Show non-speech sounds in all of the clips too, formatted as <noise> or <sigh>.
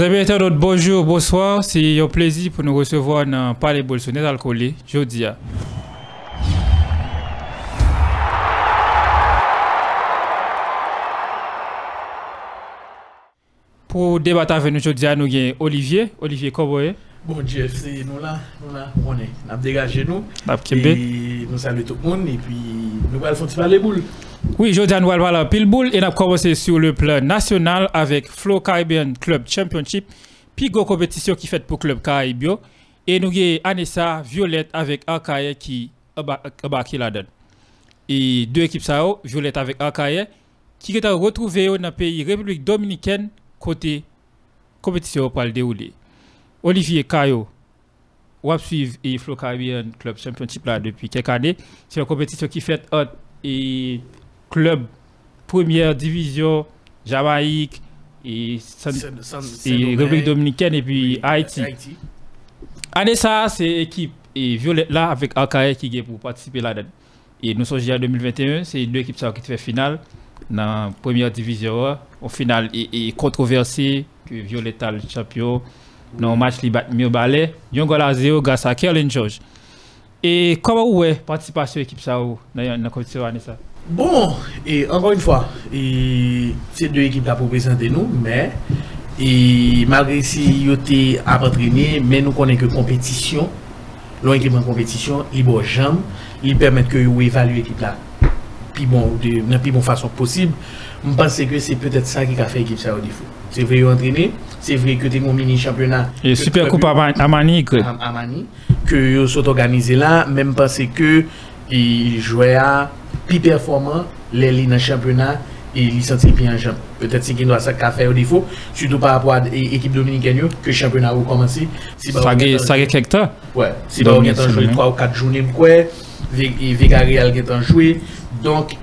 Bonjour, bonsoir. C'est un plaisir pour nous recevoir dans Palais Bolsonaro Alcoolé, jeudi. Pour débattre avec nous aujourd'hui, nous avons Olivier. Olivier, comment est Bon, Jeff, c'est nous là, nous là, on est. On a dégagé nous. Et nous saluons tout le monde et puis nous allons faire les boules. Oui, voir pile boule et nous commencé sur le plan national avec Flow Caribbean Club Championship, puis go compétition qui fait pour Club Caribbean. Et nous avons Anessa Violette avec Akaye qui embarqué là-dedans. Et deux équipes ça, Violette avec Akaye, qui est retrouvé dans le pays République Dominicaine côté compétition pour le dérouler. Olivier Kayo, ou suivre et Flow Caribbean Club Championship là depuis quelques années. C'est une compétition qui fait et club première division Jamaïque et, San- San- San- et Saint-Domingue. République Dominicaine et puis Oui, Haïti. Haïti. Année ça, c'est équipe et Violette là avec Akaye qui est pour participer là-dedans. Et nous sommes en 2021, c'est deux équipes ça qui fait finale dans la première division. Au final, et, et controversé que Violette a le champion dans le match li bat mieux balai. Yon goal à zéro grâce à Kerlin George. Et comment vous est participation équipe ça ou dans dans la compétition année ça? Bon, et encore une fois, et c'est deux équipes là pour présenter nous, mais et malgré si yo été à entraîner, mais nous connaissons que compétition, l'on équipe en compétition, il bon jambe, il permet que vous évaluez l'équipe là, puis bon, de la plus bonne façon possible. Je pense que c'est peut-être ça qui a fait l'équipe ça au défaut. C'est vrai, vous entraîner, c'est vrai que tu mon mini championnat. Et que super coupe à Man- à Manique. à, Mani, que sont organisés là, même parce que ils jouaient à plus performant les lignes dans le championnat et sentent bien en jambe. Peut-être c'est qu'il doit ça au défaut, surtout par rapport à l'équipe dominicaine que le championnat a commencé. Si Ça gagne quelques temps. Ouais, si on est en joué Dominique, 3 ou 4 journées, quoi, Villarreal est en joué. Donc,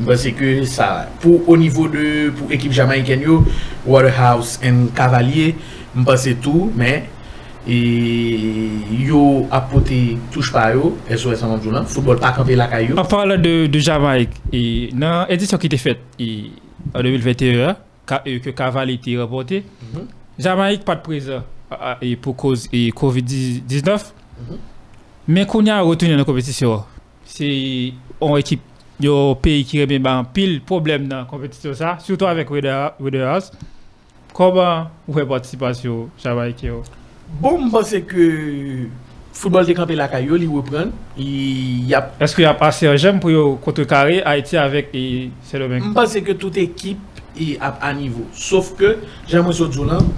bah, c'est que ça, pour, au niveau de, pour équipe jamaïcaine, yo, Waterhouse et Cavalier, je pense tout, mais, et, yo, apporté, touche pas yo, SOS en journal, football pas campé la caillou. En parlant de, de Jamaïque, et dans l'édition qui était faite et, en 2021, ca- euh, que Caval était remporté, Mhm. Jamaïque pas de présent et pour cause et Covid-19. Mhm. Mais qu'on a retourné dans la compétition, c'est une équipe, un pays qui remet ben, pile problème dans la compétition, ça, surtout avec Wederhouse. Comment vous faites participation Jamaïque? Bon mpense ke foutbol de kampe lakay yo li repren. Yap... Eske y ap ase jem pou yo kontre kare Haiti avek e Selomen? Mpense ke tout ekip y ap a nivou. Sof ke jem mwen so djounan,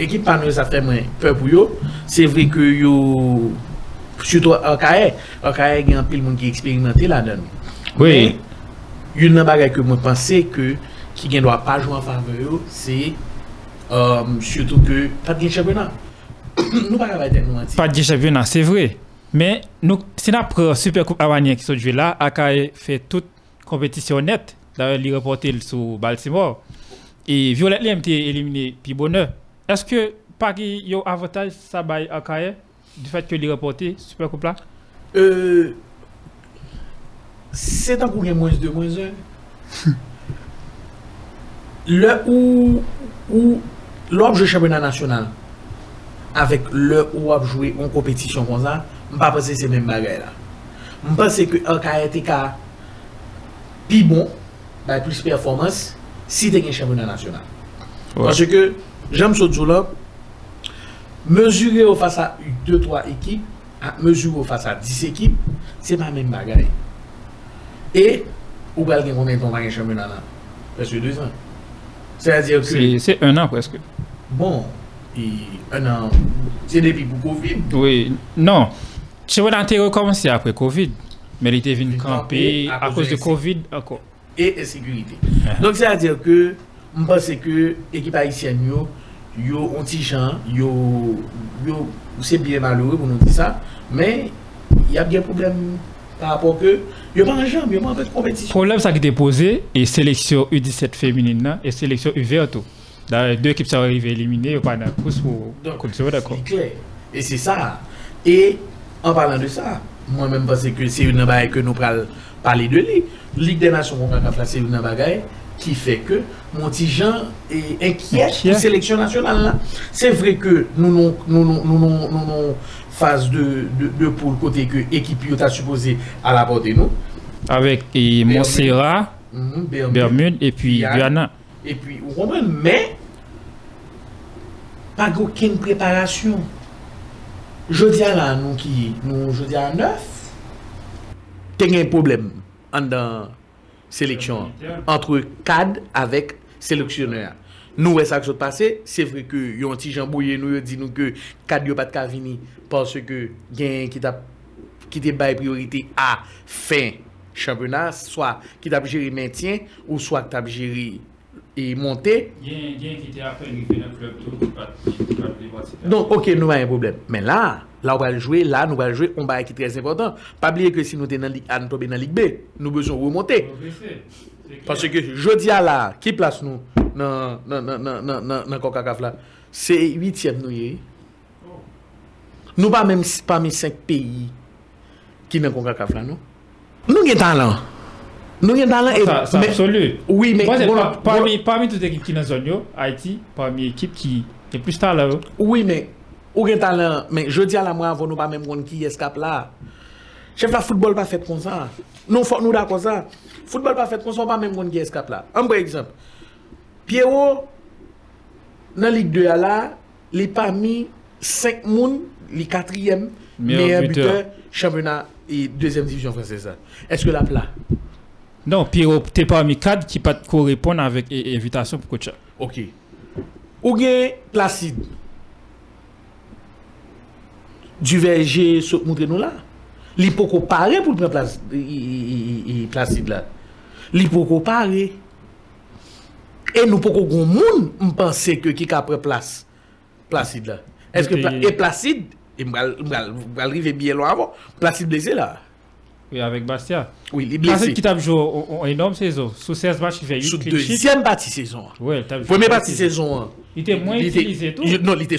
ekip pa nou sa fe mwen pe pou yo. Se vre ke yo... Soutou akaye, akaye gen pil moun ki eksperimente la dan. Oui. Yon nan bagay ke mwen pense ke ki gen do a pa jou an fave yo, se euh, um, soutou ke pat gen championat. <coughs> nous pas capable d'être nous. Pas de championnat, c'est vrai. Mais nous, si nous prenons Super Coupe Avanien qui sont joués là, Akaye fait toute compétition nette. D'ailleurs, il reporté sur Baltimore. Et Violette été éliminé, puis bonheur. Est-ce que pas qu'il y a avantage ça bail Akaye du fait que il reporté Super Coupe là? Euh, c'est un coup moins 2, moins 1. le où l'on joue championnat national avec le où on joué en compétition comme ça, je ne pense pas que c'est même bagage là. Je pense que un été plus bon, plus performance, si tu un championnat national. Ouais. Parce que j'aime ce jour là, mesurer au face à 2-3 équipes, à mesurer au face à 10 équipes, c'est pas la même bagaille. Et, ou bien combien de temps un championnat là Presque 2 ans. C'est-à-dire que, C'est un an presque. bon, un an, c'est depuis pour Covid. Oui. Non. Championnat a recommencé après Covid. Mais il était venu camper à à cause de Covid encore. et insécurité. Donc, c'est-à-dire que, je pense que l'équipe haïtienne, yo, yo, on petit gens, yo, yo, c'est bien malheureux pour nous dire ça, mais il y a bien problème par rapport que, yo pas en jambe, yo pas en compétition. problème ça qui était posé et sélection U17 féminine et sélection U20 Dans deux équipes sont arrivées éliminées, pas dans la course pour continuer d'accord. C'est clair. Et c'est ça. Et en parlant de ça, moi-même, parce que c'est une bagaille que nous parler de lui. Ligue des Nations, on va c'est une bagaille. qui fait que mon petit Jean est inquiet pour sélection nationale là. C'est vrai que nous nous nous nous nous nous- phase de de, de poule côté que équipe t'a supposé à la portée nous. Avec et Montserrat, Mhm, Bermude. Bermude et puis. Guyana. E pi, ou kompren, men, pa gwo ken preparasyon. Jodi a la nou ki, nou jodi a 9, te gen problem an dan seleksyon. Antre kad avèk seleksyoner. Nou wè sa k sot pase, se vre ke yon ti jambouye nou yo di nou ke kad yo pat ka vini parce ke gen ki, ta, ki te bay priorite a fin championat, swa ki tap jiri mentyen ou swa ki tap jiri e monte. Gen ki te apen yon ven an klub tou, ki pat li vati. Don, ok, nou va yon problem. Men la, la ou va ljouye, la nou va ljouye, on ba yon ki trez important. Pabliye ke si nou te nan lig A, nou tobe nan lig B, nou bezon remonte. Pansye ke jodi a la, ki plas nou nan kokakaf la? Se 8e nou ye. Oh. Nou pa mèm si pa mi 5 peyi ki nan kokakaf la nou. Nou gen tan lan. Nous talent. Talent et Ça, mais- absolu. Oui, mais bon, par- bon, parmi, parmi toutes les équipes qui sont dans la zone, Haïti, parmi l'équipe qui est plus yo. Oui, mais ou gen talent, mais je dis à la moi avant nous pas même qui escape là. Chef la football pas fait comme ça. Nous faut nous d'accord ça. Football pas fait comme ça, pas même qui escape là. Un bon exemple. Pierrot dans Ligue 2 à là, il est parmi 5 moun, est quatrième Meilleur meilleur buteur. championnat et deuxième division française. Est-ce que la plat Non, Pierrot, t'es parmi cadres qui pas correspondre avec invitation pour coach. OK. Ou gen Placide. Du verger se montre nous là. Li poko pare pour prendre place Placide là. Li poko pare. Et nous poko gon moun m'pense que qui prend place Placide là. Est-ce que Et- Placide m'al m'al arriver bien loin avant. Placide blessé là. Oui, avec Bastia. Oui, il est blessé. qui tape joué une énorme saison. Sous 16 matchs, il fait 8 Sous deuxième partie saison. Ouais, t'as joué Première partie saison. hein. Il était moins Il utilisé tout. il- Non, il était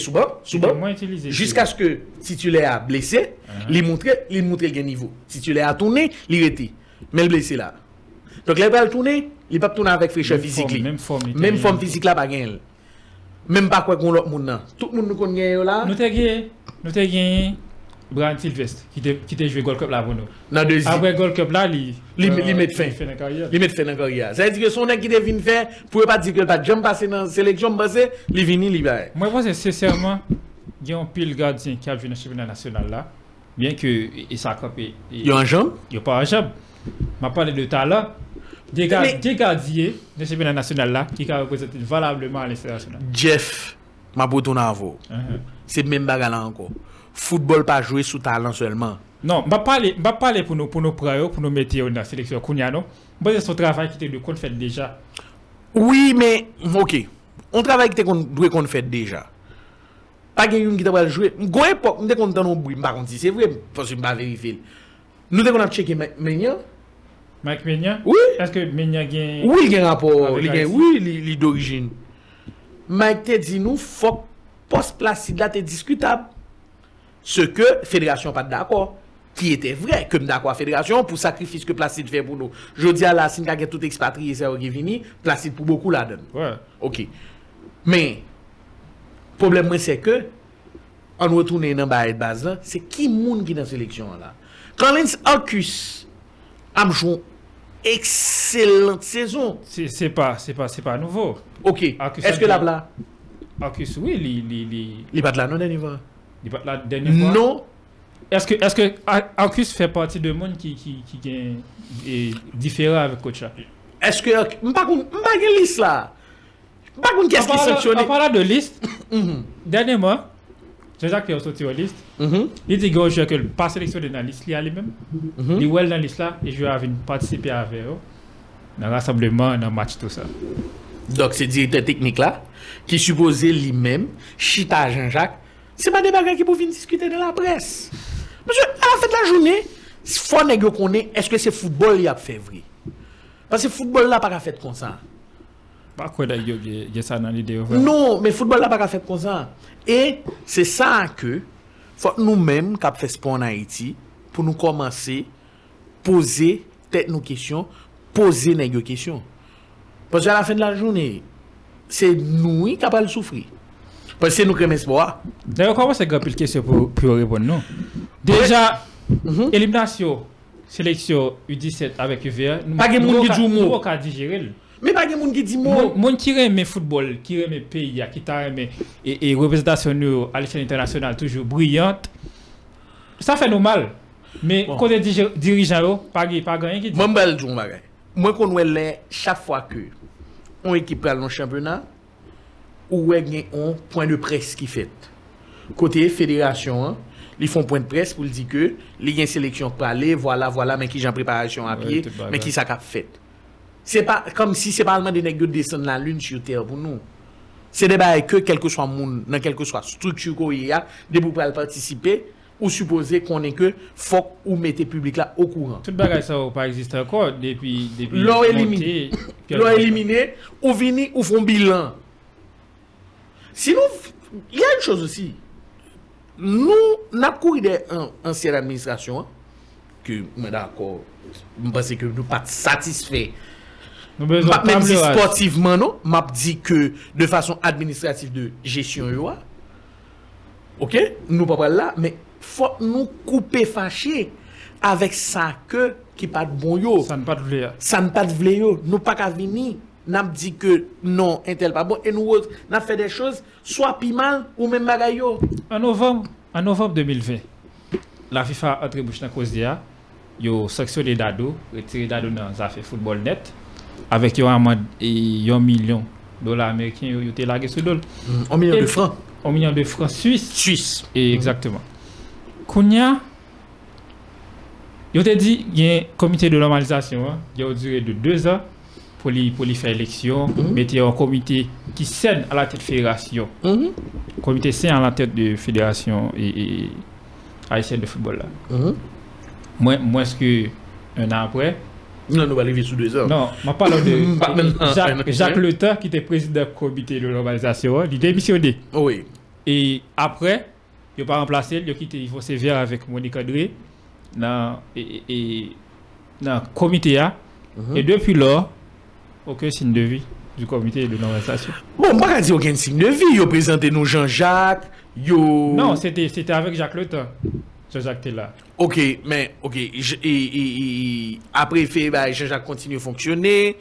Il était banc. moins utilisé. Jusqu'à ce que titulaire a blessé, il montrait il montrait le niveau. Titulaire a tourné, il était. Mais le blessé là. Donc là, il va tourner, il va tourner avec fraîcheur physique. même forme, il Même forme physique là, pas. Même pas quoi qu'on l'autre monde. Tout le monde nous connaît là. Nous t'ai gagné, nous t'ai gagné Brian Sylvestre qui t'ai qui t'ai joué Gold Cup là pour nous. Dans deuxième. Après Gold Cup là, il li met fin. Il met fait dans la carrière. Ça veut dire que son nèg qui devine faire, pour pas dire que pas jamais passer dans la sélection, passé, il vini, il va. Moi, je pense sincèrement, il y a un pile gardien qui a joué dans le championnat national là. Bien que ça a Il y a un jambe. Il n'y a pas un job. Je parle de talent. Des gardiens ce championnat national là qui ont représenté valablement à l'international. Jeff, ma bouton à vous. Uh-huh. C'est même bagarre là encore. Football pas jouer sous talent seulement. Non, je ne parle pas parler pour nous, pour nous prendre, pour nous mettre dans la sélection. Moi, c'est son travail qui était de compte fait déjà. Oui, mais ok. On travaille qui qu'on doit qu'on fait déjà. Pas quelqu'un qui t'a jouer. Go époque, on qu'on dans bruit, pas contre c'est vrai parce que pas vérifier. Nous qu'on a checké maintenant, Mike Menia oui, Est-ce que Menia gagne oui, il y a un rapport, a- oui, il est d'origine. Mike te dit nous faut poste placide là t'es discutable. Ce que fédération pas d'accord qui était vrai que d'accord fédération pour sacrifice que Placide fait pour nous. Je dis à la si nous tout expatrié c'est vini, Placide pour beaucoup la donne. Ouais. OK. Mais problème c'est que on retourne dans la base là, c'est qui moun qui dans sélection là? Quand Lens Arcus a joué excellente saison. C'est pas, c'est pas, c'est pas nouveau. OK. Est-ce que la dit- bla Arcus, oui, il, il, il, pas de la non dernier Di pat la denye fwa? Non. Eske, eske Akus fè pati de moun ki, ki, ki gen e, difera avè Kocha? Eske, mpa gen lis la. Mpa gen kes ki sanksyonè. A pala de list, denye mwa, Jezak fè yon soti yon list, li di gwo jè ke pa seleksyon nan list li alè mèm, li wèl nan list la, e jwè avè yon patisipe avè yo, nan rassembleman, nan match tout sa. Dok se direktè teknik la, ki suppose li mèm, Chita Jean-Jacques, C'est pas des bagages qui venir discuter dans la presse. Parce que à la fin de la journée, faut nèg yo connaît est-ce que c'est football y a fait vrai? Parce que football là pas fait comme ça. Pas quoi il y a ça dans l'idée. Non, mais football là pas fait comme ça. Et c'est ça que faut nous-mêmes qui fait sport en Haïti pour nous commencer poser tête nos questions, poser yo questions. Parce qu'à la fin de la journée, c'est nous qui avons souffrir. Parce Pase nou kremen espo a. Dè yo koman se gapil kesyo pou yo repon nou? Deja, eliminasyon, seleksyon U17 avèk UVA, nou wò ka digirel. Mè bagè moun ki di mò. Moun ki reme foutbol, ki reme peyi ya, ki ta reme e reprezentasyon nou al chen internasyonal toujou briyant, sa fè nou mal. Mè kote dirijan yo, pagè, pagè, yon ki di. Mwen bel djoun bagè. Mwen kon wè lè chak fwa ke on ekip pral non championat, ou il y a un point de presse qui fait. Côté fédération, hein, ils font point de presse pour dire que il y a une sélection pour aller, voilà, voilà, mais qui j'ai en préparation à Ouais, mais qui ça qu'a fait. C'est pas comme si c'est pas des nègres qui descendent la lune sur terre pour nous. C'est des bagages que quel que soit monde, dans quelle que soit structure qu'il y a, des pour participer, ou supposer qu'on est que faut ou mettez public là au courant. Tout bagage ça pas existé encore depuis depuis L'ont éliminé. L'ont éliminé, ou vini, ou font bilan. Sinon, il y a une chose aussi. Nous, nous des ancienne administration, que, mais d'accord, je pense que nous ne sommes pas satisfaits. Même si sportivement, non, je dis que de façon administrative de gestion, ok, nous pas là, mais faut nous couper fâchés avec ça que qui pas de bon yo. Ça ne pas de vle. Ça ne pas de vle yo. Nous pas qu'à venir. N'a dit que non, un pas bon, et nous autres, n'a fait des choses, soit pi mal, ou même bagay yo. En novembre, en novembre 2020, la FIFA a entré bouche dans cause d'IA. Yo sanctionné Dado, retiré Dado dans affaire football net avec yo amende et un million de dollars américains yo te lagué sur dol. Un million de francs. Un million de francs suisses. Suisse. Et exactement. Kounia, yo te dit, il y a un comité de normalisation, hein, il a duré de deux ans pour lui, pour lui faire élection, Mhm. mettez un comité qui cède à la tête de fédération, Mhm. comité cède à la tête de fédération et, et haïtienne de football là. Mhm. Moins, moins que un an après? Non, nous allons arriver sous deux heures. Non, je parle de Pas <laughs> maintenant. Jacques, Jacques Le Temps qui était président du comité de normalisation, hein, il démissionné. Oui. Et après, il n'a pas remplacé, il a quitté, il faut sévère avec Monique André dans et, et, dans le comité A. Mhm. Et depuis lors, aucun signe de vie du comité de normalisation. Bon, pas dire aucun signe de vie, yo présenté nous Jean-Jacques, yo... Non, c'était avec Jacques Le. Jean-Jacques était là. Ok, mais, ok, j- et, et- et- après, fait, bah, Jean-Jacques continue à fonctionner,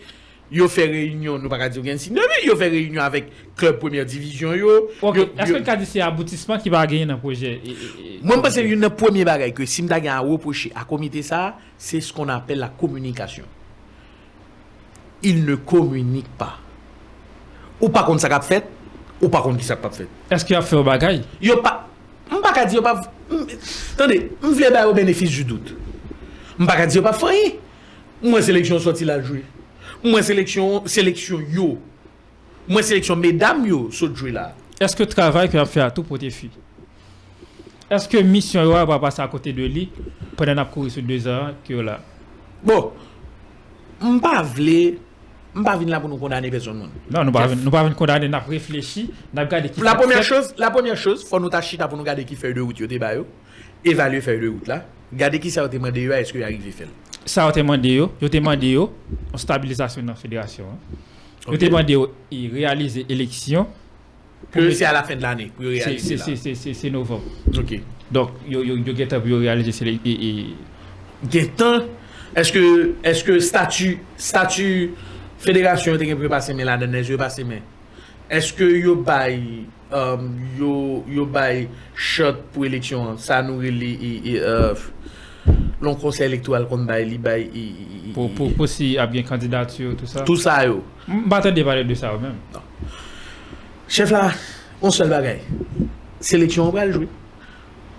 yo fait réunion, nous pas dire aucun signe de vie, yo fait réunion avec club première division, yo... Ok, est-ce que le c'est aboutissement qui va gagner dans le projet? Et- et- et- Moi, je pense que une premier bagage que si je à reprocher à comité ça, c'est ce qu'on appelle la communication. Il ne communique pas. Ou pas contre ça qu'a fait, ou pas contre qui ça qu'a fait. Est-ce qu'il a fait un bagage Yo pas, on pas dire pas, attendez, on voulait pas au bénéfice du doute. On pas dire pas fait. Moi sélection sorti la jouer. Moi sélection, sélection yo. Moi sélection mesdames yo saute jouer là. Est-ce que le travail qu'il a fait à tout pour tes filles? Est-ce que mission yo va passer à côté de lui pendant qu'on a couru sur deux ans que là? Bon, on pas vle, on pas venir là pour nous condamner personne. Non, nous ne pouvons pas venir condamner, nous avons réfléchi, nous avons regardé qui La fait- première chose, la première chose, faut nous tachita pour nous garder qui fait de route yo te ba yo. Évaluer faire de route là. Garder qui ça a demandé yo est-ce que y arrive faire. Ça a été demandé, yo, yo demandé yo, en stabilisation dans la fédération. hein. Yo demandé yo, réaliser élection. Que c'est à la fin de l'année pour C'est- réaliser c'est- c'est- novembre. OK. Donc, yo, yo, yo get up, yo réaliser et, et, est-ce que est-ce que statut statut Fèderasyon te gen pou yo pase men la denèz, yo pase men. Eske euh, yo bay, um, yo, yo bay shot pou eleksyon, sa nou rele, uh, lon konsey elektoral kon bay, li bay... I, i, po, po, po si ap gen kandidat yo, tout sa? Tout sa yo. Mba te depare de sa yo men. Chef la, on sol bagay. Seleksyon ou pral jwe.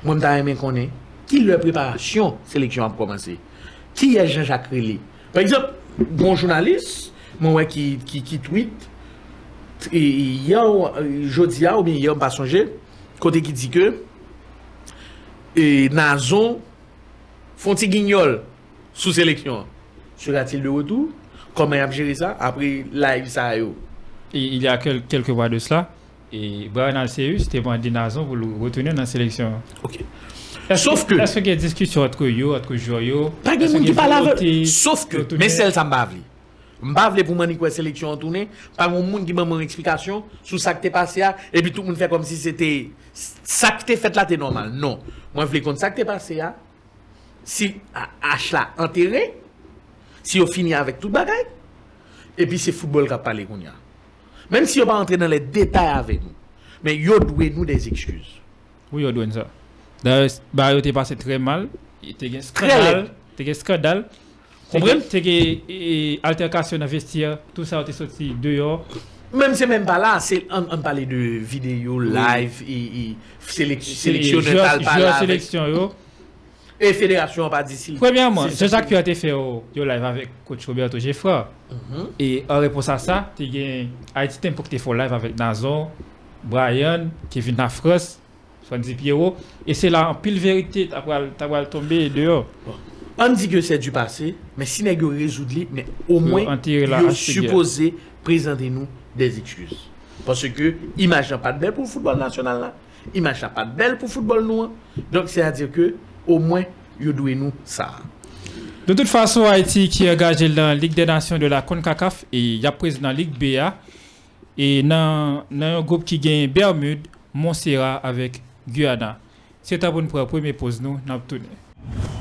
Mwen ta remen konen. Ki le preparasyon seleksyon ap komanse? Ki ye Jean-Jacques Rélé? Par exemple, bon jounaliste, mwen wè ki, ki, ki tweet, e, e yon, jodi ya ou mi yon basonje, kote ki di ke, e nazon, fonti gignol, sou seleksyon, sera-til de wotou, koman ap jere sa, apre live sa yo. E, il y a quel, quelques mois de cela, et Brian Alceus te mandi nazon pou retourner nan seleksyon. Ok. Sauf que... Est-ce que y a discussion entre yo, entre jouyo? Pas de moun ki pala... Sauf que, men sel sa mbavli. Mba vle pou mani kwe seleksyon an toune, pa moun moun ki mwen mwen eksplikasyon sou sa ki te pase ya, epi tout moun fè kom si se te, sa ki te fèt la te normal. Non, mwen vle kont sa ki te pase ya, si H la enterre, si yo fini avèk tout bagay, epi se football ka pale koun ya. Mèm si yo pa entre nan le detay avèk nou, men yo dwe nou des ekskuse. Ou yo dwen sa? Ba yo te pase tre mal, te gen skandal, te gen skandal, Problem, te ge alterkasyon nan vestir, tout sa ou te soti deyo. Mèm se mèm pa la, an pale de video, live, seleksyon netal pa la. Jou seleksyon yo. E federasyon pa disi. Premèrman, se sak pi a te fe yo live avèk Coach Roberto Geffra. Mhm. E an repos a sa, te gen a iti tem pou ki te fo live avèk Nazon, Brian, Kevin Nafros, Swanzi Piero. E se la an pil verite ta wale tombe deyo. Bon. An di ke se du pase, men si rezoud li, men au mwen an tire la yo hache guerre. suppose prezante nou des ekskuse. Parce que imaj nan pat bel pou football nasyonal la, imaj nan pat bel pou football nou an. Donk se a dire ke, au mwen yo dwe nou sa. De toute façon, Haïti qui est engagé dans la Ligue des Nations de la CONCACAF et il y a pris dans la Ligue BA et dans, dans un groupe qui gagne Bermude, Montserrat avec Guyana. C'est à bon pour la première pause, nous, nous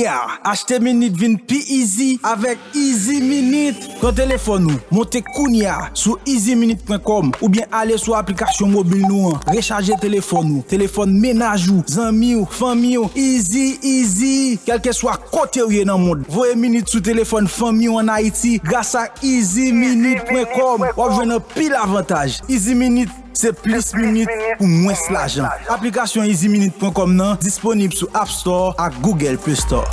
ya, achete minute vin pi easy avek Easy Minute. Ton telefon nou, monte koun ya sou easyminute.com ou bien ale sou aplikasyon mobil nou an. Rechaje telefon nou, telefon menaj ou, zanmi ou, fami ou, easy, easy. Kelke swa kote ou ye nan moun. Voye minute sou telefon fami ou an Haiti grasa easyminute.com. Wap jwen an pil avantaj. Easy Minute Se plis minute pou mwen slajan. Aplikasyon easyminute.com nan disponib sou App Store ak Google Play Store.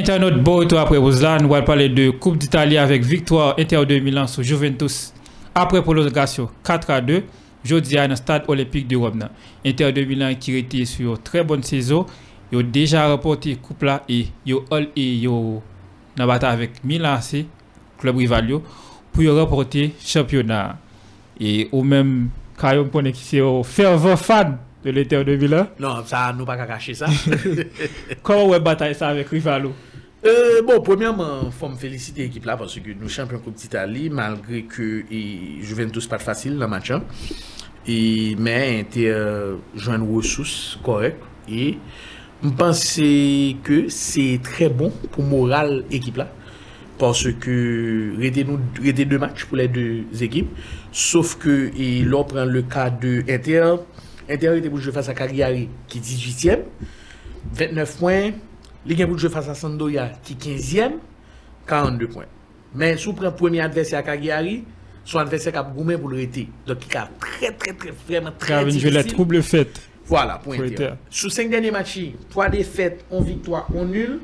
Internautes, bon retour après vous là. Nous allons parler de Coupe d'Italie avec victoire Inter de Milan sur Juventus après prolongation 4 à 2. Jeudi à un stade olympique de Rome. Inter de Milan qui était sur une très bonne saison. Ils ont déjà remporté coupe là et ils ont all et ils ont avec Milan AC, club rival pour remporter championnat. Et ou même quand on connaît qui c'est un fervent fan de l'Inter de Milan. Non, sa nou pa ka kache sa. <laughs> Comment on bataille ça avec Rivalo? Euh, bon, premièrement, faut me féliciter l'équipe là parce que nous champions Coupe d'Italie malgré que et, Juventus pas facile dans le match. hein. Et mais Inter euh, joue une ressource correcte et je pense que c'est très bon pour moral équipe là. Parce que rester nous deux matchs pour les deux équipes. Sauf que et là on prend le cas de Inter. Inter était pour jouer face à Cagliari qui est 18e 29 points Ligue 1 pour jouer face à Sampdoria qui est 15e, 42 points. Mais si vous prenez le premier adversaire à Cagliari, son adversaire qui a goumé pour le rester. Donc il a très très très vraiment très Car je la trouble faite. Voilà, point Pour Inter. Sous 5 derniers matchs, 3 défaites, 1 victoire, 1 nul.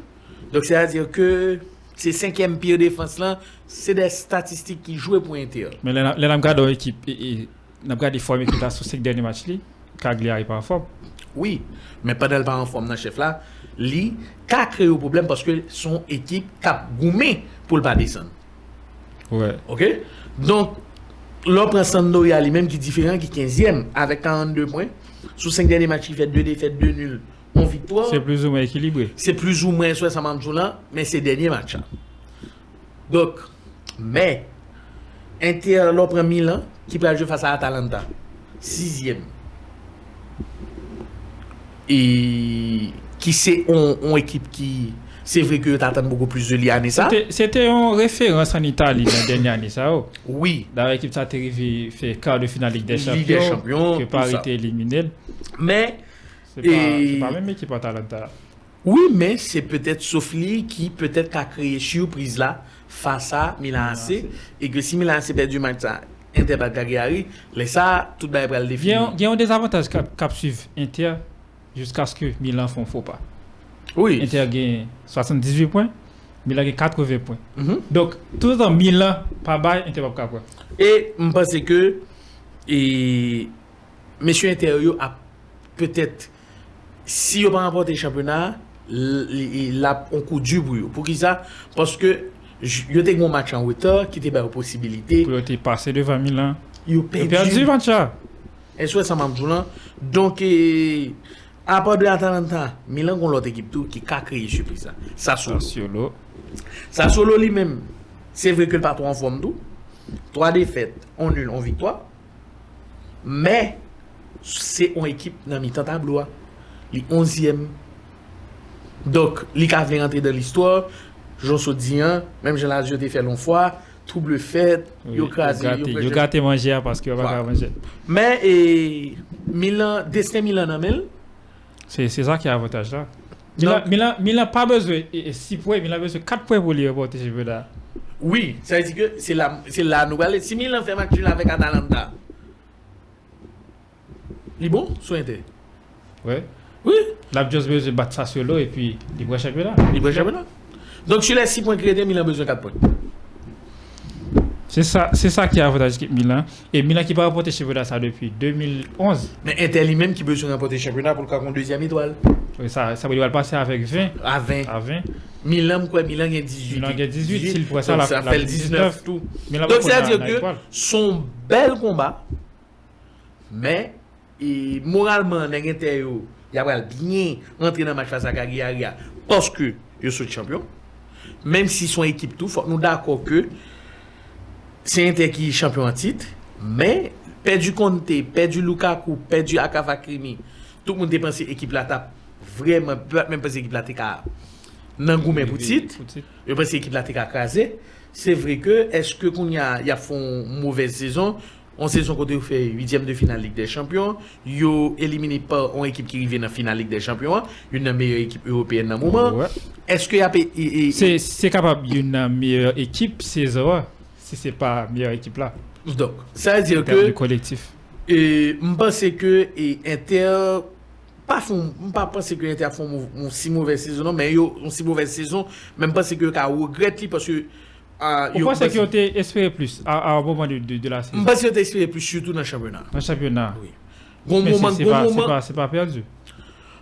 Donc c'est-à-dire que ces cinquième pire défense là, c'est des statistiques qui jouent pour Inter. Mais là, là, on regarde l'équipe et, et on regarde les formes qui sont sur ces derniers matchs. Li, en forme. Oui, mais pas le pas en forme dans le chef là, lui, a créé un problème parce que son équipe a goumé pour le pas descendre. Ouais. OK? Donc, l'on prend Sampdoria lui-même qui est différent, qui est 15e avec 42 points. Sous 5 derniers matchs, il fait 2 défaites, 2 nuls, 1 victoire. C'est plus ou moins équilibré. C'est plus ou moins 60 jours là, mais c'est dernier match. là. Donc, mais, Inter, prend Milan, qui peut jouer face à Atalanta. 6e. e, ki se on ekip ki se vre ki yo tatan mougo plus de li ane sa. Se te yon referans an Itali nan denye ane sa ou. Oh. Oui. Dar ekip sa te rivi fe kar de final Ligue des Champions, ke pari te elimine. Men, se pa men ekip an Atalanta. Oui, men, se petet Sofli ki petet ka kreye surprise la fasa Milan AC, e ke si Milan AC perdi match sa, Inter pa Cagliari, lesa tout ba e pral defini. Gen yon dezavantaj kap suiv Inter, jusqu'à ce que Milan font faux pas. Oui. Inter gagne 78 points, Milan a 80 points. Mhm. Donc, tout le temps, Milan, pas bas, Inter pas capable. Et je pense que et monsieur Intérieur a peut-être si il pas remporté le championnat, il a un coup dur pour. Pour qui ça? Parce que il y a un match en retard qui était une possibilité. Pour être passé devant Milan. A perdu perdu. le match. Et soit ça m'a. Donc eh, Apo de Atalanta, Milan kon lot ekip tou ki ka kreye sürpriza. Sassuolo. Sassuolo li men, se vre ke l patro an form tou. 3 defet, 1 nul, 1 victwa. Me, se on ekip nan mi tan tabloa. Li 11e. Dok, li ka vle rentre dan l'histoire. Jonso diyan, menm jen la jote fe lon fwa. Trouble fet, oui, yo krasi. Yo gate manje a paske yo baka manje. Men, e, Milan, desen Milan nan men, C'est ça qui est avantage là. Milan, Milan pas besoin de 6 points, Milan a besoin de 4 points pour lui remporter ce championnat. Oui, ça veut dire que c'est la, la nouvelle. Si Milan fait match avec Atalanta, il est bon, Inter. Ouais. Oui, Là, il a juste besoin de battre Sassuolo et puis il voit championnat. il peut championnat. Donc sur les 6 points créés, Milan a besoin de 4 points. C'est ça, c'est ça qui est avantage Milan. Et Milan qui va remporter ce championnat ça depuis 2011. Mais Inter lui-même qui besoin remporter le championnat pour le cas qu'on deuxième étoile. Oui, ça, ça va le passer avec 20 À 20. à 20. Milan, quoi, Milan a 18. Milan a 18, s'il pourrait ça, la- ça fait le 19 tout. Milan Donc c'est-à-dire que son bel combat, mais et, moralement, l'Inter, il a bien rentrer dans le match face à Cagliari parce que il sont champion. Même si son équipe tout, faut nous d'accord que c'est Inter qui est champion en titre, mais perdu Conte, perdu Lukaku, perdu Akava Krimi, tout le monde a pensé équipe la tape vraiment, même pensé équipe la tape nan goumen pour titre. Je pense que l'équipe la a crasé. C'est vrai que, est-ce que qu'on y a, y a font une mauvaise saison, en saison côté fait 8 de finale Ligue des Champions, yo éliminé par une équipe qui arrive dans la finale Ligue des Champions, une meilleure équipe européenne dans le moment. Est-ce que y a c'est capable d'une meilleure équipe, c'est ça. Si c'est pas meilleure équipe là, donc ça veut dire que collectif. et je pense que et Inter pas font pas penser que Inter font une si mauvaise saison non, mais yo une si mauvaise saison même pense que qu'a regrette parce que ah, On pense qu'ils ont espéré plus à, à un moment de, de, de la saison. je pense que t'as espéré plus surtout dans le championnat. Dans le championnat. Oui. Bon moment, bon c'est moment. pas, c'est pas perdu.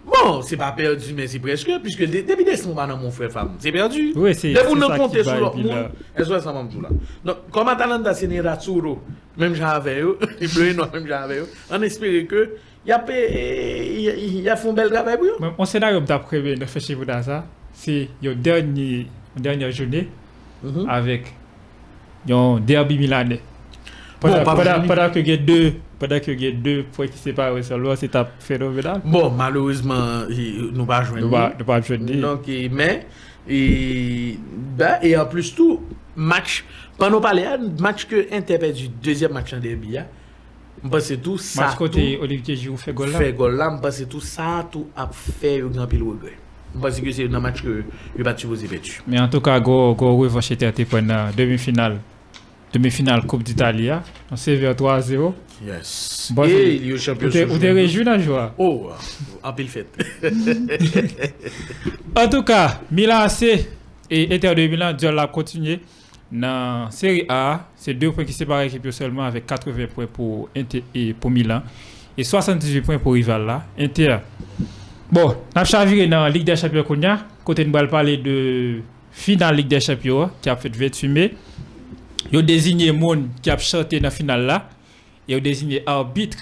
Bon, c'est pas perdu, mais c'est presque, puisque depuis des moments dans mon frère femme, c'est perdu. Oui, c'est Dès vous ne comptez sur l'autre monde, elles sont ensemble tout là. Donc, comme Atalanta, c'est Neratsuro, même j'avais eux, les <laughs> bleus et noirs, même j'avais eux, on espère que, y a, y a y a fait un bel travail pour eux. Mon scénario d'après, ne fait chez vous dans ça, c'est la dernière, dernière journée, mm-hmm. avec, yon derby milanais. Padak ke gen de Padak ke gen de Pwè ki se pa wè se lò Se ta fenomenal Bon malouzman Nou pa jwenni Nou pa jwenni Donc men E en plus tou Match Pan nou pale an Match ke interpe du Dezyem match an derbi ya Mpase tou sa Match kote Olivier Giroud fe gol la Fe gol la Mpase tou sa Tou ap fe Yon gran pil wè gwen Mpase ki se yon match Ke yon pati wè se petu Men an tou ka Go wè vache te ati pwen Demi final Demi-finale Coupe d'Italie. hein. On s'est à 3-0. Yes. Bon, Et il est au champion. Vous t'es- vous t'es réjoui dans le joie. Oh, en pile fête. <laughs> En tout cas, Milan AC et Inter de Milan doivent la continuer dans Série A. C'est deux points qui séparent l'équipe seulement avec 80 points pour Inter et pour Milan et 78 points pour rival là. Inter. Bon, on a chaviré dans la Ligue des Champions y a. Côté nous allons parler de finale Ligue des Champions qui a fait 28 mai. Ils ont désigné monde qui a chanté dans la finale là. Et ils ont désigné arbitre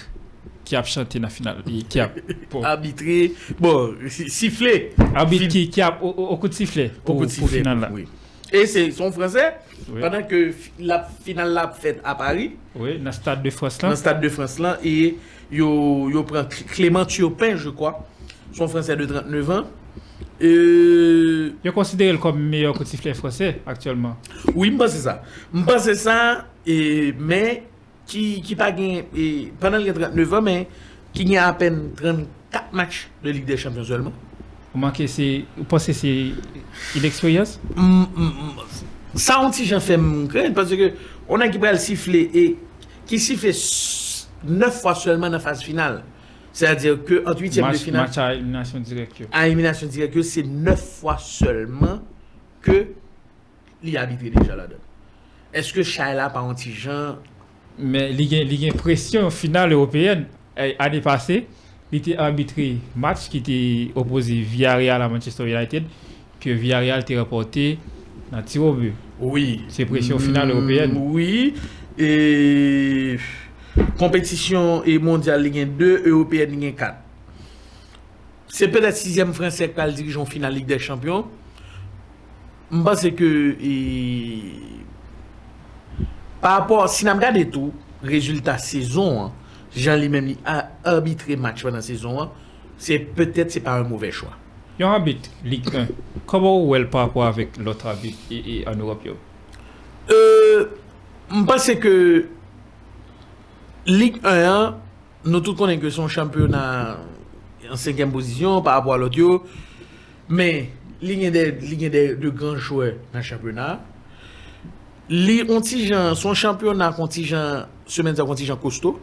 qui a chanté dans la finale. Qui a, bon, Arbitré. Bon, si- sifflé. arbitre qui, qui a au, coup de sifflet de finale là. Oui. Et c'est son français. Oui. Pendant que la finale l'a faite à Paris, Oui, dans le stade de France dans là. le stade de France là, et yo, yo prend Cl- Clément Thiopin, je crois. Son français de 39 ans. Euh, Je considère comme meilleur de sifflet français actuellement. Oui, je pense ça. Je pense ça, et, mais qui qui pas gagné, et, pendant les 39 ans, mais qui a à peine 34 matchs de Ligue des Champions seulement. Vous manquez vous pensez que c'est une expérience? Mm, mm, mm. Ça, on j'en fais craindre parce que on a qui va le siffler et qui siffle 9 fois seulement dans la phase finale. C'est-à-dire qu'en huitième de finale... Match à élimination directe. À élimination directe, c'est 9 fois seulement que l'y habiter déjà là-dedans. Est-ce que Shaila par anti-Jean... Mais il y a une pression finale européenne à dépasser. Il était arbitré match qui était opposé Villarreal à Manchester United que Villarreal était reporté dans le tir au but. Oui. C'est pression finale européenne. Mm, oui. Et... compétition et mondiale Ligue 1 2, européenne Ligue 1 4. C'est peut-être sixième français qui a le dirigeant finale Ligue des Champions. Je pense que par rapport, si nous regardons tout, résultat saison, hein, Jean lui-même il a arbitré match pendant la saison, hein, c'est peut-être c'est pas un mauvais choix. Il y a un arbitre Ligue 1. Comment vous par rapport avec l'autre arbitre et, et en Europe yo? Euh, je pense que Ligue 1, hein, nous tous connaissons que son championnat en cinquième position par rapport à l'autre. Mais Ligue 1 des, Ligue 1 des de grands joueurs dans le championnat. Li contingent, son championnat contingent, semaine de contingent costaud.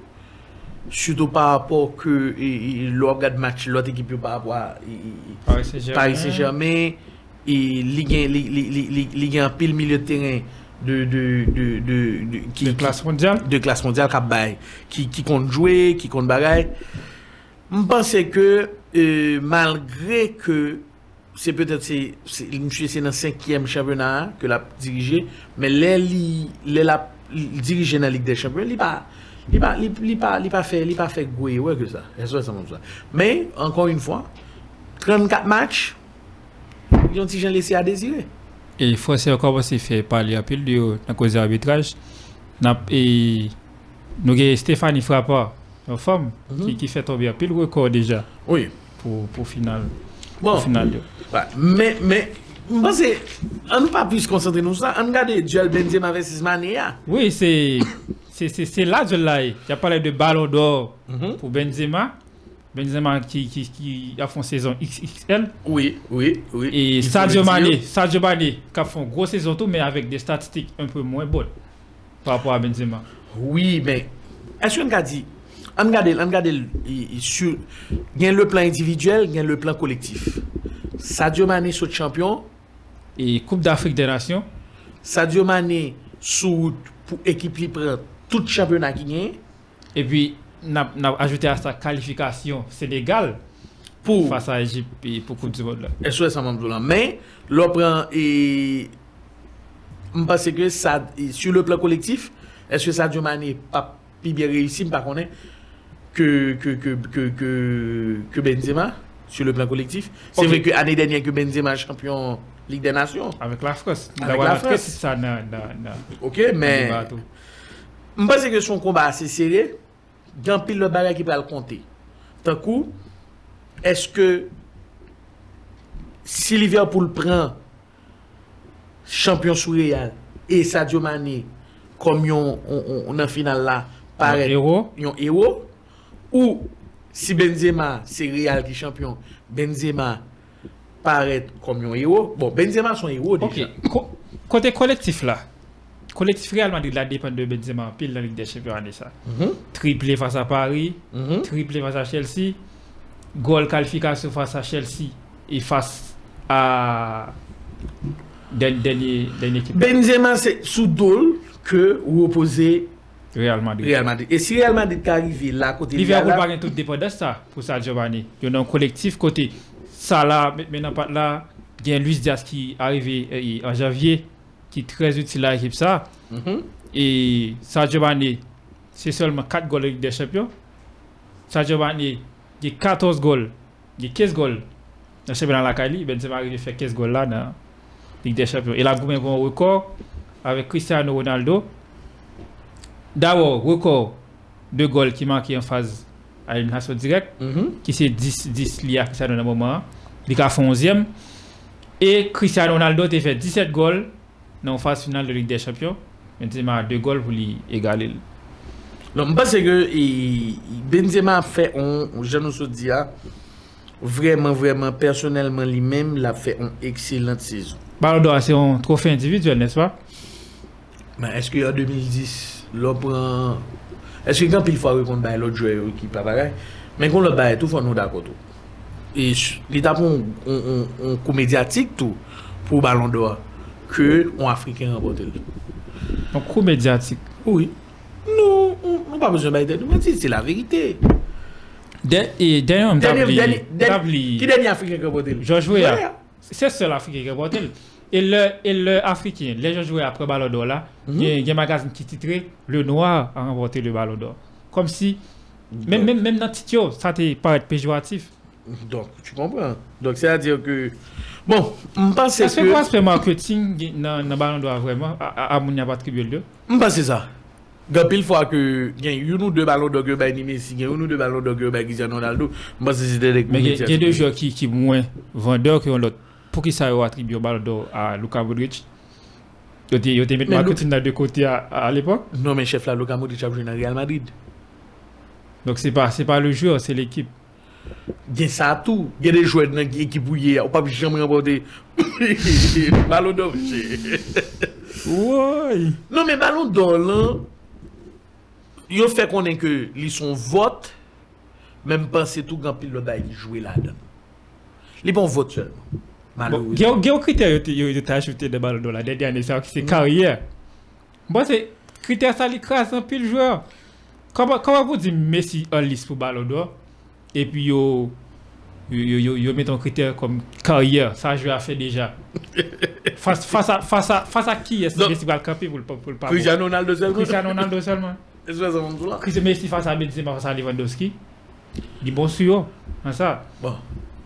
Surtout par rapport et, l'on regarde match, l'autre équipe yo par rapport et- Paris Saint-Germain. Paris Saint-Germain et Ligue 1, Ligue, Ligue, Ligue, Ligue 1 pile milieu de terrain de, de, de, de, de- qui, de classe mondiale? de classe mondiale qui, qui, compte jouer, qui compte bagaille. Je pense que euh, malgré que c'est peut-être c'est c'est dans le cinquième championnat que l'a dirigé, mais les la dirigé dans la Ligue des Champions, il pas il pas il pas il pas fait il pas fait gouer ouais que ça. Mais encore une fois, 34 matchs, ils ont gens laissé à désirer? Et il faut aussi encore se faire parler à pile de dans cause d'arbitrage. Et nous avons Stéphanie Frappa, une femme, Mhm. qui, qui fait tomber à pile record déjà Oui. pour, pour final. Bon. Pour final. Ouais, mais, mais, je pense on ne pas plus se concentrer sur ça. On regarde Joel Benzema versus Mané. ah. Oui, c'est c'est- c'est là que je l'ai. Il a parlé de ballon d'or Mhm. pour Benzema. Benzema qui, qui, qui a fait une saison XXL. Oui, oui, oui. Et Sadio. Mané, Sadio Mané qui a fait une grosse saison tout, mais avec des statistiques un peu moins bonnes par rapport à Benzema. Oui, mais, est-ce qu'on a dit, on regarde, on regarde il- sur, y a le plan individuel, il y a le plan collectif. Sadio Mané saute champion, Et Coupe d'Afrique des Nations, Sadio Mané sous pour équipe li prend tout championnat qui gagne Et puis, on a, on a ajouté à sa qualification Sénégal pour face à Égypte et pour Coupe du Monde. SOS en là. Mais, et je pense que ça, sur le plan collectif, est-ce que Sadio Mané pas plus bien réussi, par contre, que, que, que, que, Benzema sur le plan collectif? C'est vrai que l'année dernière que Benzema champion Ligue des Nations. Avec la France. Avec la France. Ça dans- dans- Ok, mais je pense que son combat assez serré. Il y a un pile de bagages qui peut le compter. Tant coup, est-ce que si Liverpool prend champion sous Real et Sadio Mané comme yon, finale là, paraît héros. yon héros, ou si Benzema c'est Real qui est champion, Benzema paraît comme yon héros. Bon, Benzema son héros Ok. déjà. Co- côté collectif là, collectif Real Madrid là dépend de Benzema, pile dans la Ligue des Champions année ça. Mhm, Triplé face à Paris, mhm. triplé face à Chelsea, goal qualification face à Chelsea et face à dernier équipe Benzema, c'est sous dol que vous opposez Real Madrid. Real Madrid. Et si Real Madrid est arrivé là, côté Liverpool pas là, tout dépend de ça pour ça Giovanni. Il y a un collectif côté ça là maintenant pas là, il y a Luis Diaz qui est arrivé euh, en janvier qui est très utile à l'équipe ça Mhm. et Sadio Mané c'est seulement 4 goals de Ligue des Champions. Sadio Mané il y a 14 goals, il y a 15 goals dans le championnat de la Cali, Benzema à faire 15 goals là dans la Ligue des Champions. Il a gagné un record avec Cristiano Ronaldo. D'abord, record de goals qui marqué en phase à élimination directe, Mhm. qui c'est 10, 10 liés à Cristiano dans le moment. Il a fait 11e. Et Cristiano Ronaldo a fait 17 goals nan fase final de Ligue des Champions, Benzema a 2 gol pou li egalil. Non, mba se ke Benzema fe on, jan nou sou diya, vreman vreman personelman li men la fe on ekselant sezon. Ballon d'Or se yon trofe individuel, nes pa? Men, eske yon 2010, lò pran... Eske yon pil fwa wè kon bay lò djwe wè ki pa bagay, men kon lò bay tou fwa nou dakotou. E li tapon on kou mediatik tou pou Ballon d'Or. Que un Africain remporte. Un coup médiatique. Oui. On n'a pas besoin de nous mentir, c'est la vérité. Et d'ailleurs, qui dernier Africain qui remporte? George Weah. C'est seul Africain qui a remporté. Et le, et le Africain, les gens jouaient après Ballon d'Or là, il y a- il y a un magazine qui titrait Le Noir a remporté le Ballon d'Or. Comme si, même, même, même dans le titre, ça te paraît péjoratif. Donc, tu comprends. Donc, c'est-à-dire que... Bon, je pense Est-ce que que... quoi aspect marketing dans le Ballon d'Or vraiment, à, mon a attribué le Je pense que c'est ça. Gan pile fois que il y a une ou deux ballons d'or que ben Messi, il y a une ou deux ballons d'or que ben Cristiano Ronaldo, je pense que c'était des Mais il y a- il y a deux joueurs qui qui moins vendeurs que l'autre. Pour qui ça a attribué le Ballon d'Or à Luka Modric? Ils ont mis Mais marketing dans deux côtés à, à l'époque? Non, mais chef là, Luka Modric a joué dans Real Madrid. Donc c'est pas c'est pas le joueur, c'est l'équipe. gen sa tou, gen de jwèd nan ekipou ye, ou pa bi jam rempote <laughs> balon do vje. Woy! Non men balon do lan, yo fè konen ke li son vot, men mpansè tou gampil lo bay ki jwè la dan. Li pon vot sèlman. Bon, Malou. Gen yo kriter yo yo ta ajoute de balon do la, de dene sa ki se karye. Bon se, kriter sa li kras an pil jwè. Kama pou di Messi an lis pou balon do? Et puis yo yo met un critère comme carrière, ça je a fait déjà. <laughs> face face à face à face à qui est-ce que va le camper pour le pour pas Cristiano Ronaldo seulement. Cristiano Ronaldo seulement. <laughs> Est-ce que ça va là? Cristiano Messi face à Benzema face à Lewandowski. Il est bon sûr, hein, ça. Bon.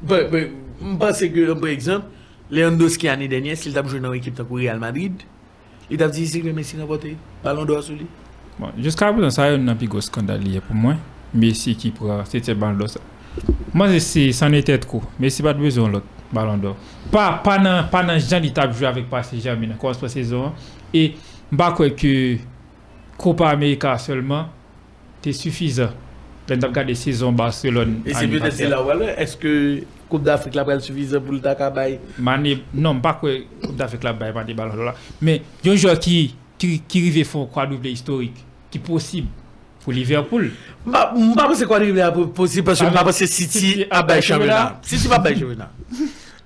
Ben, ben, je pense que, par exemple, Lewandowski l'année dernière, s'il t'a joué dans l'équipe de Real Madrid, il t'a dit ici que Messi n'a voté. Ballon d'or sur lui. Bon, jusqu'à présent, ça a un plus gros scandale pour moi. Messi qui prend c'était ballon d'or. Moi, c'en était trop. Messi pas de besoin de l'autre ballon d'or. Pas pas dans pas dans Jean t'a joué avec Paris Saint-Germain dans la saison et pas quoi que Copa América seulement c'est suffisant. Quand tu regardes saison Barcelone Et c'est peut-être là où est-ce que Coupe d'Afrique là, suffisant pour le Takabaye non, pas que Coupe d'Afrique là, bah, pas des ballons d'or. Mais il y a un joueur qui, qui, qui arrive faire un quadruplé historique, qui est possible pour Liverpool. Je ne sais pas c'est quoi arriver possible parce que Ah, je pense que City a a bail championnat. City pas bail championnat.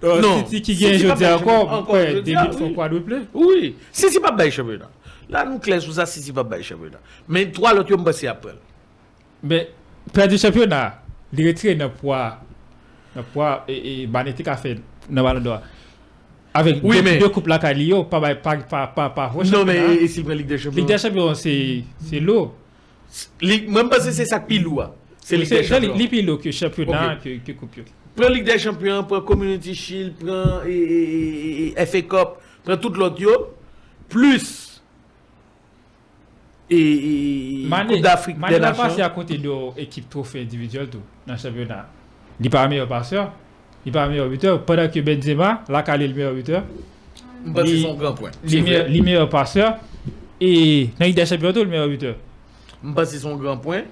Euh, Non. City qui gagne aujourd'hui encore, ah, son oui. quadruplé. Oui, City pas bail championnat. Là, nous clair sur ça, City pas bail championnat. Mais toi, l'autre, tu passer après. Mais perdre le championnat, il retire dans le poids, dans le poids et, et Banetti a fait dans le ballon. Avec Oui, deux, mais- deux coupes la Calio, pas pas pas pas pas Non, mais s'il prend Ligue des Ligue Champions des Champions c'est c'est Même pas si c'est ça pilou. hein. C'est Ligue des C'est Champions. lourd que championnat Ok. que que coupe. Prends Ligue des Champions, prends Community Shield, prends et, et- et- et FA Cup, prends tout l'autre yo, plus et, et Mané, Coupe d'Afrique Mané des va passer Nations. à côté de l'équipe trophée individuel tout dans le championnat. Il n'est pas meilleur passeur, il n'est pas meilleur buteur. Pendant que Benzema, là, il est le meilleur buteur, Bah, c'est Les- son grand point. il C'est est meilleur- il passeur. Et dans Ligue des Champions, tout, le meilleur buteur. Bah, c'est son grand point.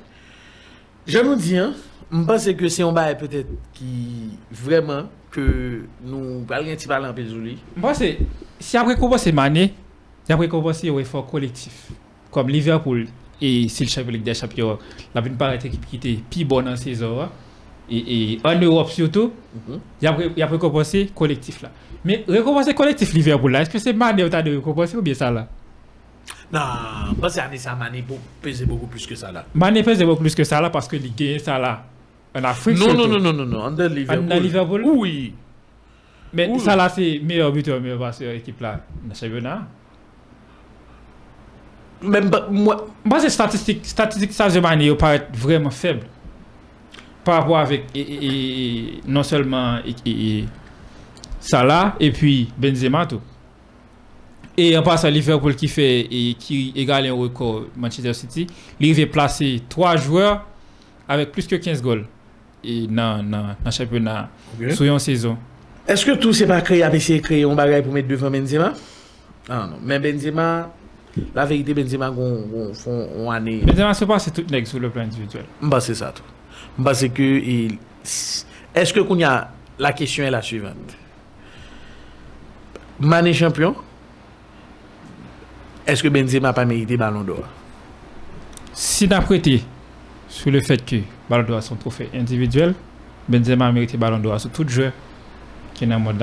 Je nous dis, hein, je pense que c'est un bail peut-être qui vraiment que nous parlons un petit peu en. Si après qu'on c'est Mané, si après qu'on c'est un effort collectif, comme Liverpool, et si le champion des Champions, la plupart des équipes qui étaient plus bonnes en saison, hein, et, et en Europe surtout, il y a récompensé collectif là. Mais récompenser collectif Liverpool là, est-ce que c'est Mané ou t'as de récompenser ou bien ça là? Non, parce que Anissa Mané peser beaucoup plus que ça là. Mané pèse beaucoup plus que ça là parce que il gagne ça là en Afrique. Non, non, non, non, non, non, en de Liverpool. En Liverpool? Oui. Mais Oui. ça là, c'est meilleur buteur, meilleur passeur équipe là, dans championnat. Même moi, Moi, c'est statistique, statistique ça, je m'en paraît vraiment faible. Par rapport avec, et, et- et- non seulement et Salah, et puis Benzema, tout. Et en passant, Liverpool qui fait, et qui égale un record Manchester City, il avait placer trois joueurs avec plus que 15 goals. Et dans, le championnat, sur une saison. Est-ce que tout c'est pas créé à essayer de créer un bagage pour mettre devant Benzema? Ah non, mais Benzema, la vérité, Benzema, on, on, font on année. Benzema, c'est pas, c'est tout nègre sur le plan individuel. Bah, c'est ça tout. Bah, c'est que. il- Est-ce que qu'on y a. La question est la suivante. Mané champion. Est-ce que Benzema n'a pas mérité Ballon d'Or? Si n'a prêté sur le fait que Ballon d'Or a son trophée individuel, Benzema a mérité Ballon d'Or sur tout jeu qui est dans le mode.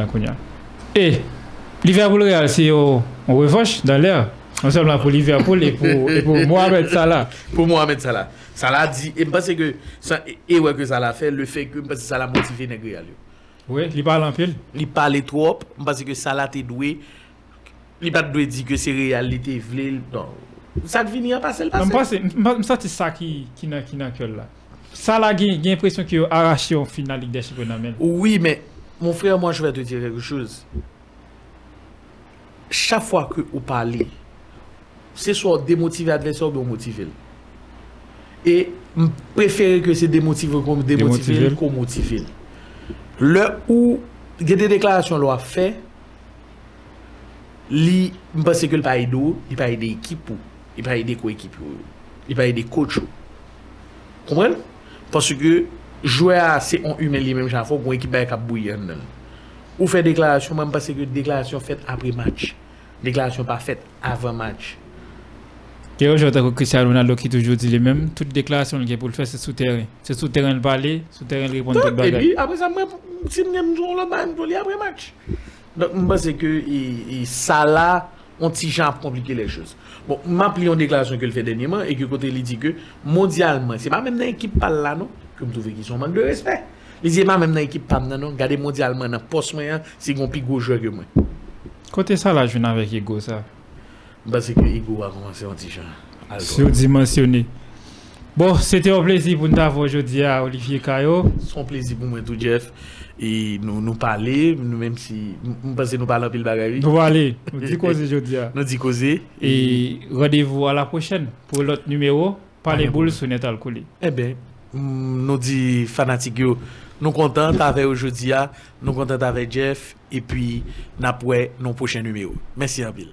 Et Liverpool Real, c'est on revanche dans l'air. Non seulement pour Liverpool et pour, et pour Mohamed Salah. Pour Mohamed Salah. Salah dit, et je pense que, ça, et ouais que Salah fait, le fait que, parce que Salah motivé yo. Oui, il parle en pile. Il parle trop, parce que Salah t'est doué. Il pas doué dire que c'est réalité, vle, non. Passer le Non, passé. je pense que c'est ça qui qui n'a qui n'a que là. Salah, j'ai j'ai l'impression qu'il a arraché en finale Ligue des Champions. Oui, mais mon frère, moi, je vais te dire quelque chose. Chaque fois que vous parlez, c'est soit démotiver l'adversaire ou motiver. Et je préfère que c'est démotiver qu'on démotiver motiver. Le où il y a des déclarations qu'on a fait, li, je pense que le pas aider, il pas aider l'équipe, ou, il pas aider coéquipe, ou, il pas aider coach. ou. Comprenez? Parce que jouer c'est on humain les mêmes gens, faut qu'on équipe cap bouillir dedans. Ou fait déclaration même parce que déclaration faite après match. Déclaration pas faite avant match. Et aujourd'hui, que Cristiano Ronaldo qui toujours dit les mêmes, toute déclaration qu'il pour le faire, c'est souterrain. C'est souterrain le parler, souterrain répondre tout le Et bagage. puis après ça moi si m'aime jouer le match, je après match. Donc je pense que et, et ça là on petit genre compliquer les choses. Bon, m'a pris une déclaration que le fait dernièrement et que côté il dit que mondialement, c'est pas même dans l'équipe pas là non que me trouve qu'ils sont manque de respect. Il dit pas même dans l'équipe pas là non, regardez mondialement dans poste moyen, c'est un plus gros joueur que moi. Côté ça, là, je viens avec Ego, ça. Parce que Igor a commencé petit genre. Surdimensionné. Bon, c'était un plaisir pour nous avoir aujourd'hui à Olivier Caillot. Son plaisir pour moi tout Jeff et nous nous parler, nous même si nous pensons nous parler un peu le bagage. Nous <laughs> allons aller. Nous disons causer aujourd'hui. Nous dit causer Et rendez-vous à la prochaine pour l'autre numéro. Par les boules sur Net Alcoolé. Eh bien, nous dit fanatique yo, nous contents avec aujourd'hui, nous contents avec Jeff et puis nous après nos prochains numéros. Merci en pile.